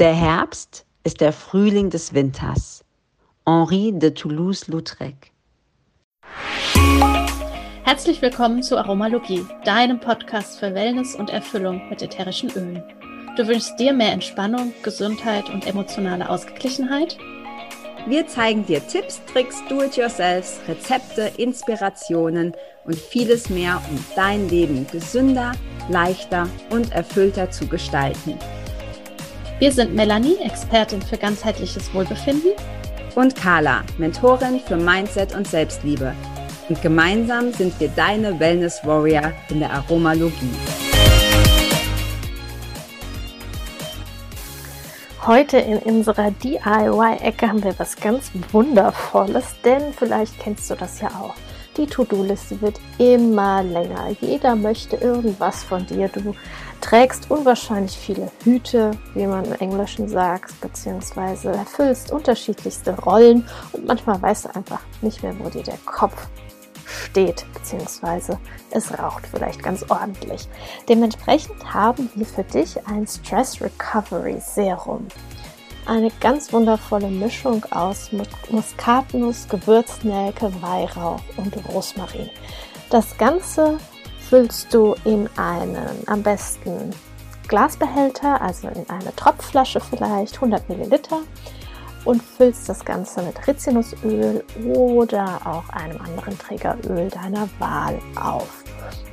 Der Herbst ist der Frühling des Winters. Henri de Toulouse-Lautrec. Herzlich willkommen zu Aromalogie, deinem Podcast für Wellness und Erfüllung mit ätherischen Ölen. Du wünschst dir mehr Entspannung, Gesundheit und emotionale Ausgeglichenheit? Wir zeigen dir Tipps, Tricks, Do-it-yourselfs, Rezepte, Inspirationen und vieles mehr, um dein Leben gesünder, leichter und erfüllter zu gestalten. Wir sind Melanie, Expertin für ganzheitliches Wohlbefinden. Und Carla, Mentorin für Mindset und Selbstliebe. Und gemeinsam sind wir deine Wellness Warrior in der Aromalogie. Heute in unserer DIY-Ecke haben wir was ganz Wundervolles, denn vielleicht kennst du das ja auch. Die To-Do-Liste wird immer länger. Jeder möchte irgendwas von dir. Du trägst unwahrscheinlich viele Hüte, wie man im Englischen sagt, beziehungsweise erfüllst unterschiedlichste Rollen und manchmal weißt du einfach nicht mehr, wo dir der Kopf steht, beziehungsweise es raucht vielleicht ganz ordentlich. Dementsprechend haben wir für dich ein Stress Recovery Serum. Eine ganz wundervolle Mischung aus Muskatnuss, Gewürznelke, Weihrauch und Rosmarin. Das Ganze füllst du in einen am besten Glasbehälter, also in eine Tropfflasche vielleicht, 100 Milliliter und füllst das Ganze mit Rizinusöl oder auch einem anderen Trägeröl deiner Wahl auf.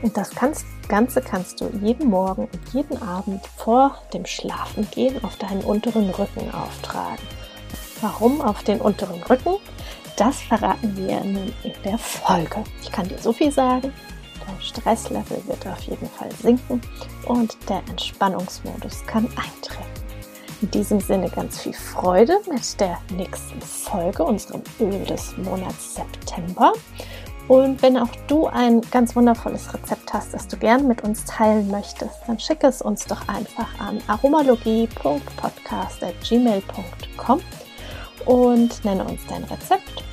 Und das kannst, Ganze kannst du jeden Morgen und jeden Abend vor dem Schlafengehen auf deinen unteren Rücken auftragen. Warum auf den unteren Rücken? Das verraten wir in der Folge. Ich kann dir so viel sagen. Dein Stresslevel wird auf jeden Fall sinken und der Entspannungsmodus kann eintreten. In diesem Sinne ganz viel Freude mit der nächsten Folge, unserem Öl des Monats September. Und wenn auch du ein ganz wundervolles Rezept hast, das du gern mit uns teilen möchtest, dann schick es uns doch einfach an aromalogie.podcast.gmail.com und nenne uns dein Rezept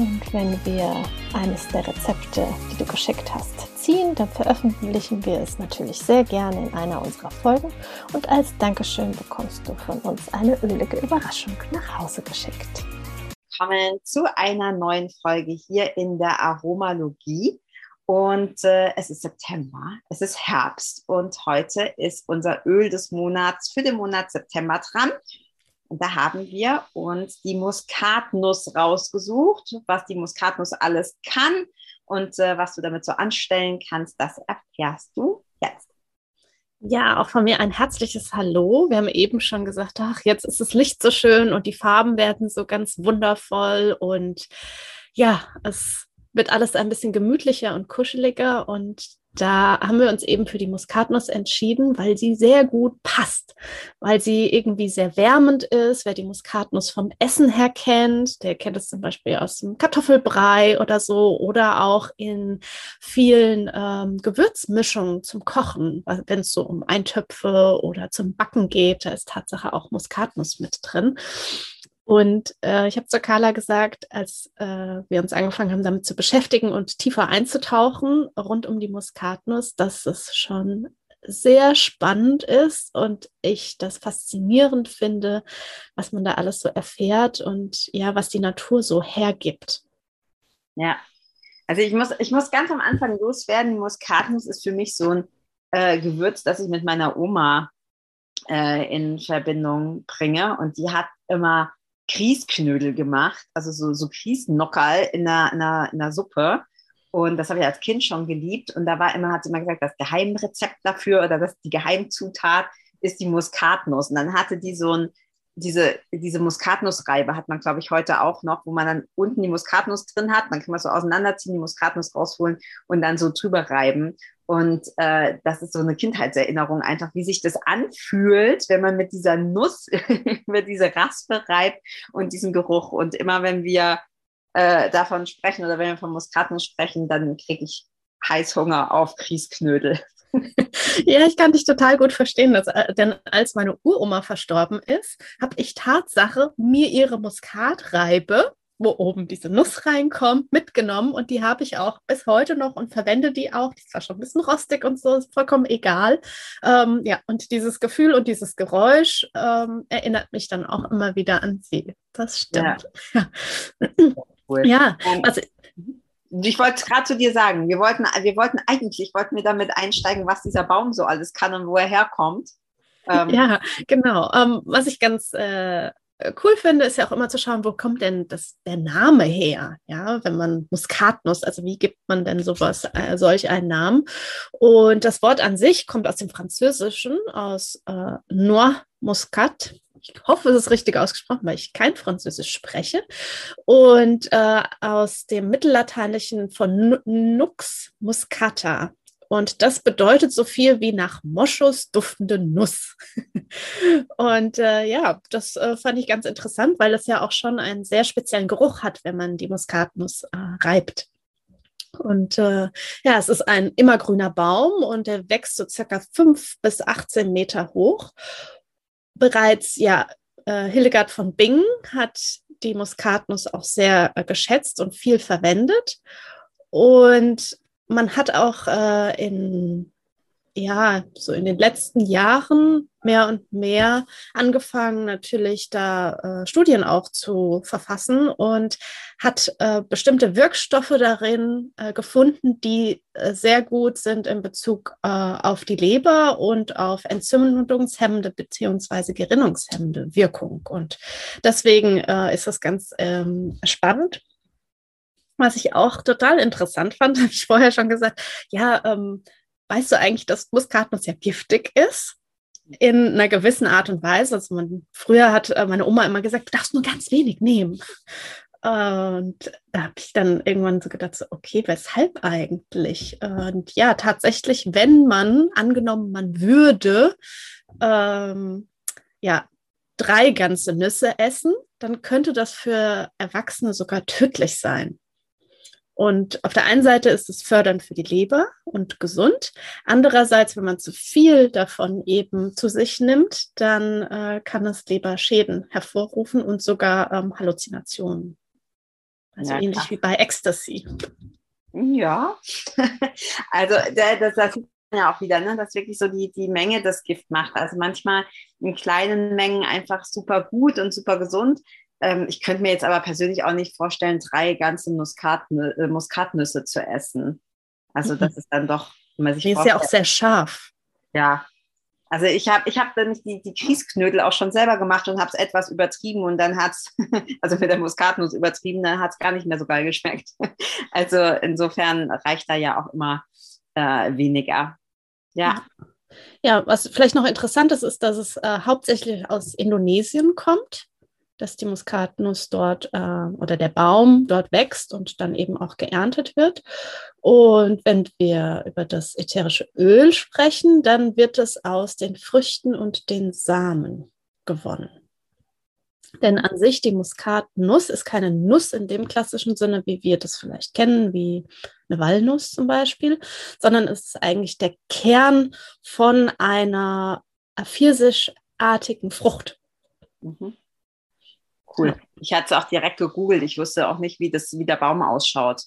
und wenn wir eines der Rezepte, die du geschickt hast, ziehen, dann veröffentlichen wir es natürlich sehr gerne in einer unserer Folgen. Und als Dankeschön bekommst du von uns eine ölige Überraschung nach Hause geschickt. Willkommen zu einer neuen Folge hier in der Aromalogie. Und äh, es ist September, es ist Herbst und heute ist unser Öl des Monats für den Monat September dran. Und da haben wir uns die Muskatnuss rausgesucht, was die Muskatnuss alles kann und äh, was du damit so anstellen kannst, das erfährst du jetzt. Ja, auch von mir ein herzliches Hallo. Wir haben eben schon gesagt, ach, jetzt ist das Licht so schön und die Farben werden so ganz wundervoll und ja, es wird alles ein bisschen gemütlicher und kuscheliger und da haben wir uns eben für die Muskatnuss entschieden, weil sie sehr gut passt, weil sie irgendwie sehr wärmend ist. Wer die Muskatnuss vom Essen her kennt, der kennt es zum Beispiel aus dem Kartoffelbrei oder so oder auch in vielen ähm, Gewürzmischungen zum Kochen, wenn es so um Eintöpfe oder zum Backen geht, da ist Tatsache auch Muskatnuss mit drin. Und äh, ich habe zu Carla gesagt, als äh, wir uns angefangen haben, damit zu beschäftigen und tiefer einzutauchen rund um die Muskatnuss, dass es schon sehr spannend ist und ich das faszinierend finde, was man da alles so erfährt und ja, was die Natur so hergibt. Ja, also ich muss, ich muss ganz am Anfang loswerden. Muskatnuss ist für mich so ein äh, Gewürz, das ich mit meiner Oma äh, in Verbindung bringe und die hat immer Kriesknödel gemacht, also so, so Kriesnockerl in einer, in, einer, in einer Suppe. Und das habe ich als Kind schon geliebt. Und da war immer, hat sie immer gesagt, das Geheimrezept dafür oder das, die Geheimzutat ist die Muskatnuss. Und dann hatte die so ein, diese, diese Muskatnussreibe hat man, glaube ich, heute auch noch, wo man dann unten die Muskatnuss drin hat. Dann kann man so auseinanderziehen, die Muskatnuss rausholen und dann so drüber reiben. Und äh, das ist so eine Kindheitserinnerung einfach, wie sich das anfühlt, wenn man mit dieser Nuss über diese Raspe reibt und diesen Geruch. Und immer wenn wir äh, davon sprechen oder wenn wir von Muskatnuss sprechen, dann kriege ich Heißhunger auf Kriesknödel. ja, ich kann dich total gut verstehen, dass, äh, denn als meine Uroma verstorben ist, habe ich Tatsache mir ihre Muskatreibe wo oben diese Nuss reinkommt, mitgenommen und die habe ich auch bis heute noch und verwende die auch. Die ist zwar schon ein bisschen rostig und so, ist vollkommen egal. Ähm, ja, und dieses Gefühl und dieses Geräusch ähm, erinnert mich dann auch immer wieder an sie. Das stimmt. Ja, ja. Cool. ja also ich wollte gerade zu dir sagen, wir wollten, wir wollten eigentlich, wollten wir damit einsteigen, was dieser Baum so alles kann und wo er herkommt. Ähm, ja, genau. Ähm, was ich ganz äh, cool finde, ist ja auch immer zu schauen, wo kommt denn das, der Name her? Ja, wenn man Muskatnuss, also wie gibt man denn sowas, äh, solch einen Namen? Und das Wort an sich kommt aus dem Französischen, aus äh, Noir Muscat. Ich hoffe, es ist richtig ausgesprochen, weil ich kein Französisch spreche. Und äh, aus dem Mittellateinischen von Nux muscata. Und das bedeutet so viel wie nach Moschus duftende Nuss. und äh, ja, das äh, fand ich ganz interessant, weil es ja auch schon einen sehr speziellen Geruch hat, wenn man die Muskatnuss äh, reibt. Und äh, ja, es ist ein immergrüner Baum und der wächst so circa fünf bis 18 Meter hoch. Bereits, ja, äh, Hildegard von Bingen hat die Muskatnuss auch sehr äh, geschätzt und viel verwendet. Und man hat auch äh, in, ja, so in den letzten Jahren mehr und mehr angefangen, natürlich da äh, Studien auch zu verfassen und hat äh, bestimmte Wirkstoffe darin äh, gefunden, die äh, sehr gut sind in Bezug äh, auf die Leber und auf entzündungshemmende beziehungsweise gerinnungshemmende Wirkung. Und deswegen äh, ist das ganz ähm, spannend. Was ich auch total interessant fand, habe ich vorher schon gesagt, ja, ähm, weißt du eigentlich, dass Muskatnuss ja giftig ist? In einer gewissen Art und Weise. Also man, früher hat äh, meine Oma immer gesagt, du darfst nur ganz wenig nehmen. Und da habe ich dann irgendwann so gedacht, so, okay, weshalb eigentlich? Und ja, tatsächlich, wenn man, angenommen, man würde ähm, ja, drei ganze Nüsse essen, dann könnte das für Erwachsene sogar tödlich sein. Und auf der einen Seite ist es fördernd für die Leber und gesund. Andererseits, wenn man zu viel davon eben zu sich nimmt, dann äh, kann es Leberschäden hervorrufen und sogar ähm, Halluzinationen. Also ja, ähnlich klar. wie bei Ecstasy. Ja, also das, das sieht man ja auch wieder, ne, dass wirklich so die, die Menge das Gift macht. Also manchmal in kleinen Mengen einfach super gut und super gesund, ähm, ich könnte mir jetzt aber persönlich auch nicht vorstellen, drei ganze Muskatnü äh, Muskatnüsse zu essen. Also das mhm. ist dann doch, wenn man sich Die ist ja auch sehr scharf. Ja. Also ich habe ich hab dann die, die Kiesknödel auch schon selber gemacht und habe es etwas übertrieben und dann hat es, also mit der Muskatnuss übertrieben, dann hat es gar nicht mehr so geil geschmeckt. Also insofern reicht da ja auch immer äh, weniger. Ja. Ja, was vielleicht noch interessant ist, ist, dass es äh, hauptsächlich aus Indonesien kommt dass die Muskatnuss dort äh, oder der Baum dort wächst und dann eben auch geerntet wird. Und wenn wir über das ätherische Öl sprechen, dann wird es aus den Früchten und den Samen gewonnen. Denn an sich die Muskatnuss ist keine Nuss in dem klassischen Sinne, wie wir das vielleicht kennen, wie eine Walnuss zum Beispiel, sondern es ist eigentlich der Kern von einer pfirsischartigen Frucht. Mhm. Cool. Ich hatte es auch direkt gegoogelt. Ich wusste auch nicht, wie, das, wie der Baum ausschaut.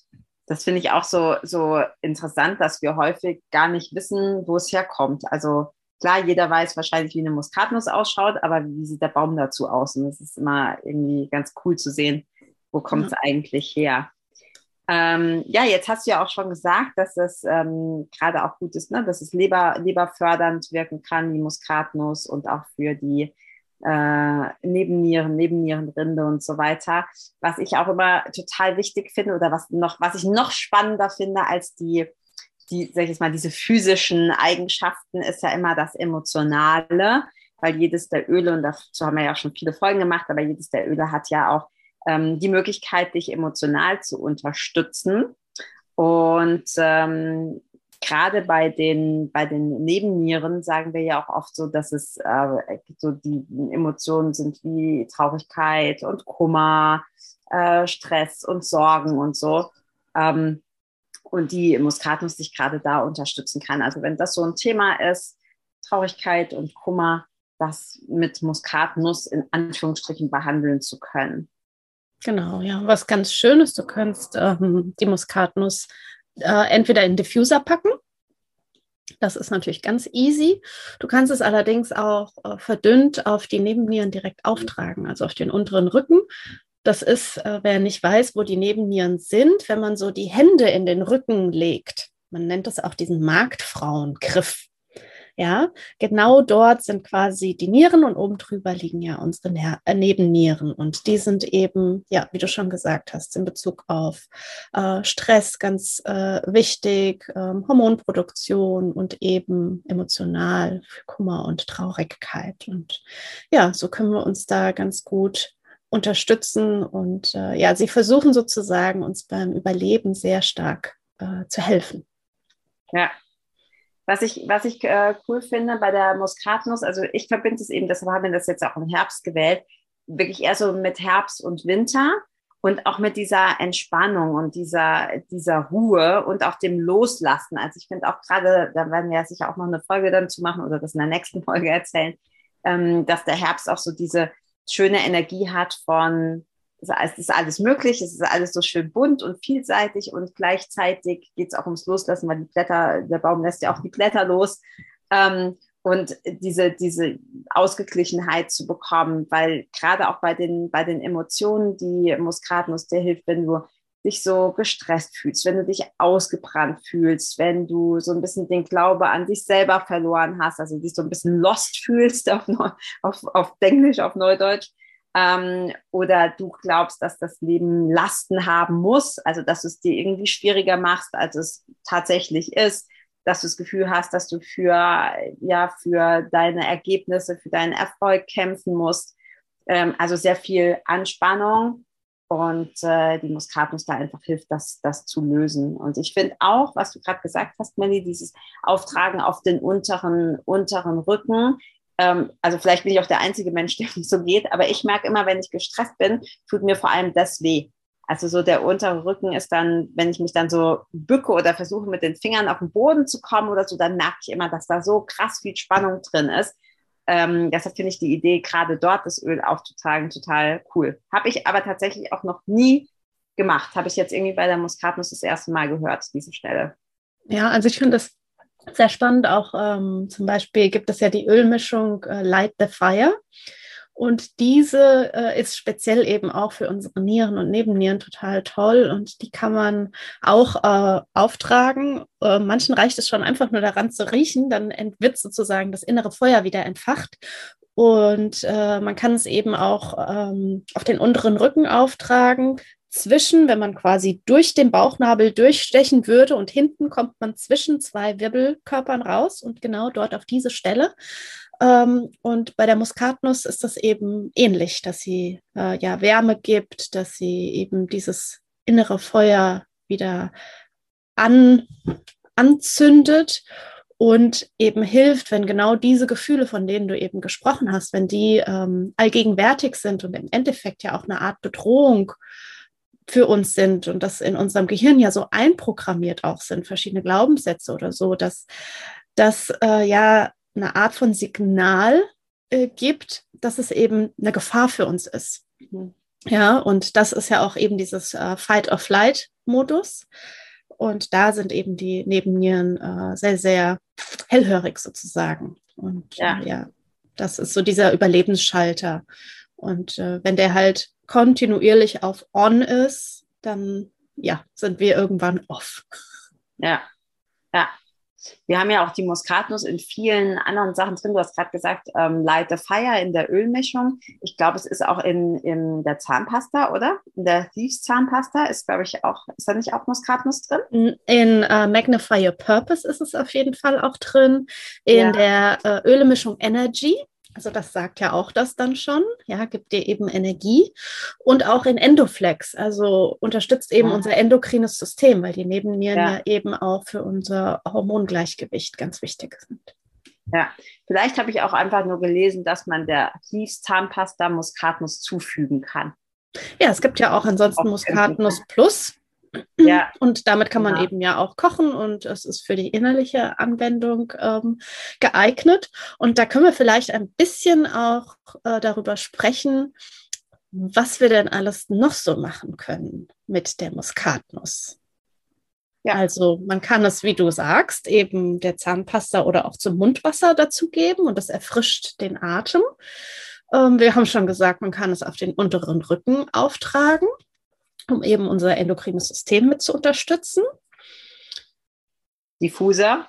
Das finde ich auch so, so interessant, dass wir häufig gar nicht wissen, wo es herkommt. Also klar, jeder weiß wahrscheinlich, wie eine Muskatnuss ausschaut, aber wie sieht der Baum dazu aus? Und es ist immer irgendwie ganz cool zu sehen, wo kommt es ja. eigentlich her. Ähm, ja, jetzt hast du ja auch schon gesagt, dass es ähm, gerade auch gut ist, ne? dass es Leber, leberfördernd wirken kann, die Muskatnuss und auch für die äh, Nebennieren, Nebennierenrinde und so weiter. Was ich auch immer total wichtig finde oder was noch, was ich noch spannender finde als die, die, sag ich jetzt mal, diese physischen Eigenschaften, ist ja immer das Emotionale, weil jedes der Öle, und dazu haben wir ja schon viele Folgen gemacht, aber jedes der Öle hat ja auch ähm, die Möglichkeit, dich emotional zu unterstützen. Und ähm, gerade bei den, bei den Nebennieren sagen wir ja auch oft so, dass es äh, so die Emotionen sind wie Traurigkeit und Kummer, äh, Stress und Sorgen und so. Ähm, und die Muskatnuss sich gerade da unterstützen kann. Also wenn das so ein Thema ist, Traurigkeit und Kummer, das mit Muskatnuss in Anführungsstrichen behandeln zu können. Genau, ja. Was ganz schön ist, du kannst ähm, die Muskatnuss äh, entweder in Diffuser packen. Das ist natürlich ganz easy. Du kannst es allerdings auch äh, verdünnt auf die Nebennieren direkt auftragen, also auf den unteren Rücken. Das ist, äh, wer nicht weiß, wo die Nebennieren sind, wenn man so die Hände in den Rücken legt. Man nennt das auch diesen Marktfrauengriff. Ja, genau dort sind quasi die Nieren und oben drüber liegen ja unsere Ner äh, Nebennieren. Und die sind eben, ja, wie du schon gesagt hast, in Bezug auf äh, Stress ganz äh, wichtig, ähm, Hormonproduktion und eben emotional für Kummer und Traurigkeit. Und ja, so können wir uns da ganz gut unterstützen und äh, ja, sie versuchen sozusagen uns beim Überleben sehr stark äh, zu helfen. Ja, was ich, was ich äh, cool finde bei der Muskatnuss, also ich verbinde es eben, deshalb haben wir das jetzt auch im Herbst gewählt, wirklich eher so mit Herbst und Winter und auch mit dieser Entspannung und dieser, dieser Ruhe und auch dem Loslassen. Also ich finde auch gerade, da werden wir ja sicher auch noch eine Folge dann zu machen oder das in der nächsten Folge erzählen, ähm, dass der Herbst auch so diese schöne Energie hat von es ist alles möglich, es ist alles so schön bunt und vielseitig und gleichzeitig geht es auch ums Loslassen, weil die Blätter, der Baum lässt ja auch die Blätter los. Ähm, und diese, diese Ausgeglichenheit zu bekommen, weil gerade auch bei den, bei den Emotionen, die Muskatnuss dir hilft, wenn du dich so gestresst fühlst, wenn du dich ausgebrannt fühlst, wenn du so ein bisschen den Glaube an dich selber verloren hast, also dich so ein bisschen lost fühlst auf, auf, auf Englisch, auf Neudeutsch, ähm, oder du glaubst, dass das Leben Lasten haben muss, also dass du es dir irgendwie schwieriger machst, als es tatsächlich ist, dass du das Gefühl hast, dass du für, ja, für deine Ergebnisse, für deinen Erfolg kämpfen musst. Ähm, also sehr viel Anspannung und äh, die Muskatnuss da einfach hilft, das, das zu lösen. Und ich finde auch, was du gerade gesagt hast, Melly, dieses Auftragen auf den unteren, unteren Rücken, also vielleicht bin ich auch der einzige Mensch, der nicht so geht, aber ich merke immer, wenn ich gestresst bin, tut mir vor allem das weh. Also so der untere Rücken ist dann, wenn ich mich dann so bücke oder versuche mit den Fingern auf den Boden zu kommen oder so, dann merke ich immer, dass da so krass viel Spannung drin ist. Ähm, deshalb finde ich die Idee, gerade dort das Öl aufzutragen, total cool. Habe ich aber tatsächlich auch noch nie gemacht. Habe ich jetzt irgendwie bei der Muskatnuss das erste Mal gehört, diese Stelle. Ja, also ich finde das sehr spannend. Auch ähm, zum Beispiel gibt es ja die Ölmischung äh, Light the Fire. Und diese äh, ist speziell eben auch für unsere Nieren und Nebennieren total toll und die kann man auch äh, auftragen. Äh, manchen reicht es schon einfach nur daran zu riechen, dann wird sozusagen das innere Feuer wieder entfacht. Und äh, man kann es eben auch ähm, auf den unteren Rücken auftragen, zwischen, wenn man quasi durch den Bauchnabel durchstechen würde und hinten kommt man zwischen zwei Wirbelkörpern raus und genau dort auf diese Stelle. Ähm, und bei der Muskatnuss ist das eben ähnlich, dass sie äh, ja Wärme gibt, dass sie eben dieses innere Feuer wieder an, anzündet und eben hilft, wenn genau diese Gefühle, von denen du eben gesprochen hast, wenn die ähm, allgegenwärtig sind und im Endeffekt ja auch eine Art Bedrohung für uns sind und das in unserem Gehirn ja so einprogrammiert auch sind, verschiedene Glaubenssätze oder so, dass das äh, ja eine Art von Signal äh, gibt, dass es eben eine Gefahr für uns ist. Mhm. Ja, und das ist ja auch eben dieses äh, Fight-or-Flight-Modus. Und da sind eben die Nebennieren äh, sehr, sehr hellhörig sozusagen. Und ja. ja, das ist so dieser Überlebensschalter. Und äh, wenn der halt kontinuierlich auf On ist, dann ja, sind wir irgendwann off. Ja, ja. Wir haben ja auch die Muskatnuss in vielen anderen Sachen drin. Du hast gerade gesagt, ähm, Light the Fire in der Ölmischung. Ich glaube, es ist auch in, in der Zahnpasta, oder? In der Thieves Zahnpasta ist, glaube ich, auch, ist da nicht auch Muskatnuss drin? In äh, Magnify Your Purpose ist es auf jeden Fall auch drin. In ja. der äh, Ölmischung Energy also das sagt ja auch das dann schon, ja, gibt dir eben Energie und auch in Endoflex, also unterstützt eben ja. unser endokrines System, weil die Nebennieren ja. ja eben auch für unser Hormongleichgewicht ganz wichtig sind. Ja, vielleicht habe ich auch einfach nur gelesen, dass man der Thieves Zahnpasta Muskatnuss zufügen kann. Ja, es gibt ja auch ansonsten Muskatnuss Plus. Ja. Und damit kann man ja. eben ja auch kochen und es ist für die innerliche Anwendung ähm, geeignet. Und da können wir vielleicht ein bisschen auch äh, darüber sprechen, was wir denn alles noch so machen können mit der Muskatnuss. Ja. Also man kann es, wie du sagst, eben der Zahnpasta oder auch zum Mundwasser dazugeben und das erfrischt den Atem. Ähm, wir haben schon gesagt, man kann es auf den unteren Rücken auftragen, um eben unser endokrines System mit zu unterstützen. Diffuser.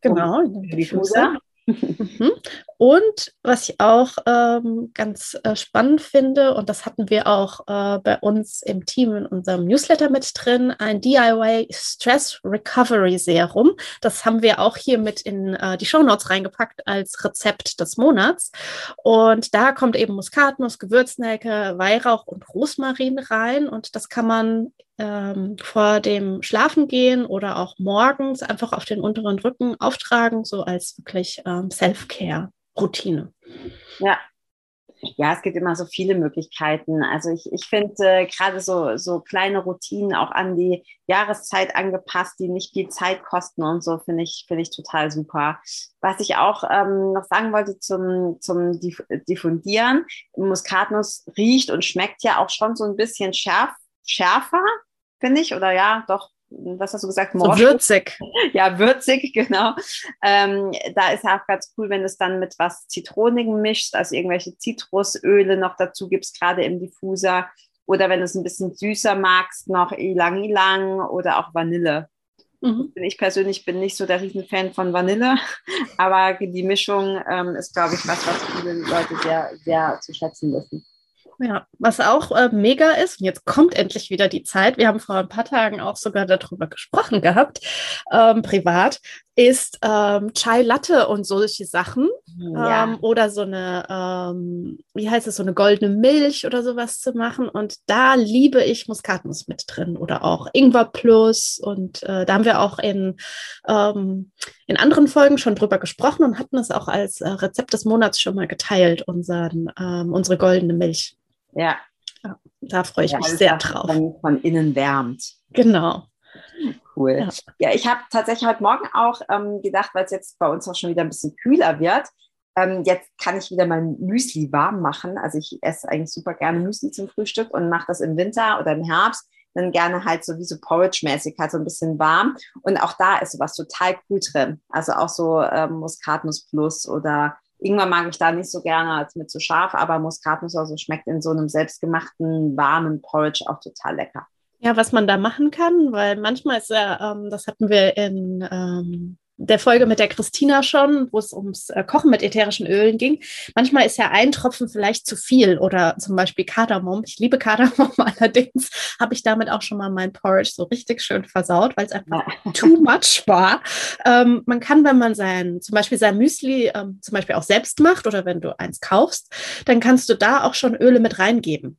Genau, Diffuser. Mhm. Und was ich auch ähm, ganz äh, spannend finde, und das hatten wir auch äh, bei uns im Team in unserem Newsletter mit drin, ein DIY Stress Recovery Serum. Das haben wir auch hier mit in äh, die Show Notes reingepackt als Rezept des Monats. Und da kommt eben Muskatnuss, Gewürznelke, Weihrauch und Rosmarin rein. Und das kann man ähm, vor dem Schlafengehen oder auch morgens einfach auf den unteren Rücken auftragen, so als wirklich ähm, Self-Care-Routine. Ja. Ja, es gibt immer so viele Möglichkeiten. Also ich, ich finde äh, gerade so, so kleine Routinen auch an die Jahreszeit angepasst, die nicht viel Zeit kosten und so, finde ich, finde ich total super. Was ich auch ähm, noch sagen wollte zum, zum Diffundieren, Muskatnuss riecht und schmeckt ja auch schon so ein bisschen scharf, schärfer, finde ich, oder ja, doch, was hast du gesagt? So würzig. Ja, würzig, genau. Ähm, da ist ja auch ganz cool, wenn du es dann mit was Zitronigem mischst, also irgendwelche Zitrusöle noch dazu gibst, gerade im Diffuser. Oder wenn du es ein bisschen süßer magst, noch Ilang Ilang oder auch Vanille. Mhm. Ich persönlich bin nicht so der Riesenfan von Vanille, aber die Mischung ähm, ist, glaube ich, was, was viele Leute sehr, sehr zu schätzen wissen. Ja, was auch äh, mega ist, und jetzt kommt endlich wieder die Zeit, wir haben vor ein paar Tagen auch sogar darüber gesprochen gehabt, ähm, privat, ist ähm, Chai Latte und solche Sachen. Ja. Ähm, oder so eine, ähm, wie heißt es, so eine goldene Milch oder sowas zu machen. Und da liebe ich Muskatnuss mit drin oder auch Ingwer Plus. Und äh, da haben wir auch in, ähm, in anderen Folgen schon drüber gesprochen und hatten es auch als äh, Rezept des Monats schon mal geteilt, unseren, ähm, unsere goldene Milch. Ja. ja da freue ich ja, mich sehr drauf. Von, von innen wärmt. Genau. Cool. Ja, ja ich habe tatsächlich heute Morgen auch ähm, gedacht, weil es jetzt bei uns auch schon wieder ein bisschen kühler wird, ähm, jetzt kann ich wieder mein Müsli warm machen. Also ich esse eigentlich super gerne Müsli zum Frühstück und mache das im Winter oder im Herbst dann gerne halt so wie so Porridge-mäßig, halt so ein bisschen warm. Und auch da ist sowas total cool drin. Also auch so ähm, Muskatnuss Plus oder Ingwer mag ich da nicht so gerne als mit so scharf, aber Muskatnuss also schmeckt in so einem selbstgemachten, warmen Porridge auch total lecker. Ja, was man da machen kann, weil manchmal ist ja, ähm, das hatten wir in ähm, der Folge mit der Christina schon, wo es ums äh, Kochen mit ätherischen Ölen ging. Manchmal ist ja ein Tropfen vielleicht zu viel oder zum Beispiel Kardamom. Ich liebe Kardamom, allerdings habe ich damit auch schon mal mein Porridge so richtig schön versaut, weil es einfach too much war. Ähm, man kann, wenn man sein, zum Beispiel sein Müsli ähm, zum Beispiel auch selbst macht oder wenn du eins kaufst, dann kannst du da auch schon Öle mit reingeben.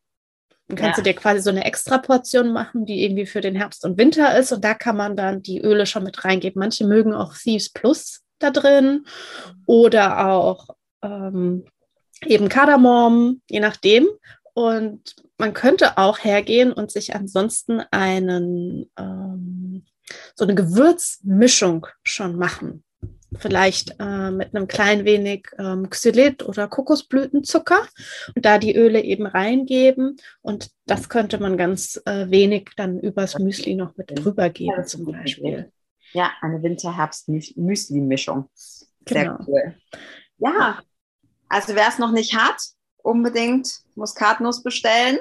Dann kannst ja. du dir quasi so eine extra Portion machen, die irgendwie für den Herbst und Winter ist. Und da kann man dann die Öle schon mit reingeben. Manche mögen auch Thieves Plus da drin oder auch ähm, eben Kardamom, je nachdem. Und man könnte auch hergehen und sich ansonsten einen ähm, so eine Gewürzmischung schon machen vielleicht äh, mit einem klein wenig ähm, Xylit oder Kokosblütenzucker und da die Öle eben reingeben. Und das könnte man ganz äh, wenig dann übers Müsli noch mit drüber geben, zum Beispiel. Ja, eine Winter-Herbst-Müsli-Mischung. Sehr genau. cool. Ja, also wer es noch nicht hat, unbedingt Muskatnuss bestellen.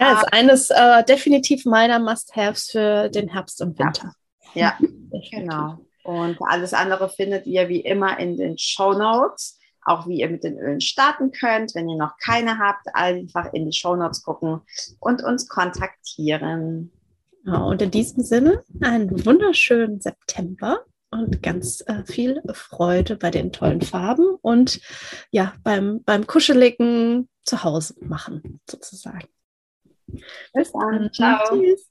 Ja, ist eines äh, definitiv meiner Must-Haves für den Herbst und Winter. Ja, ja genau. Und alles andere findet ihr wie immer in den Show Notes. Auch wie ihr mit den Ölen starten könnt. Wenn ihr noch keine habt, einfach in die Show Notes gucken und uns kontaktieren. Ja, und in diesem Sinne einen wunderschönen September und ganz äh, viel Freude bei den tollen Farben und ja, beim, beim kuscheligen Zuhause machen, sozusagen. Bis dann. Ciao. Tschüss.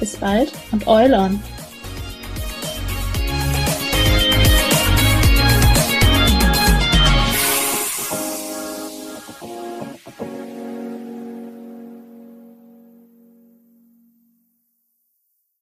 Bis bald und Eulon!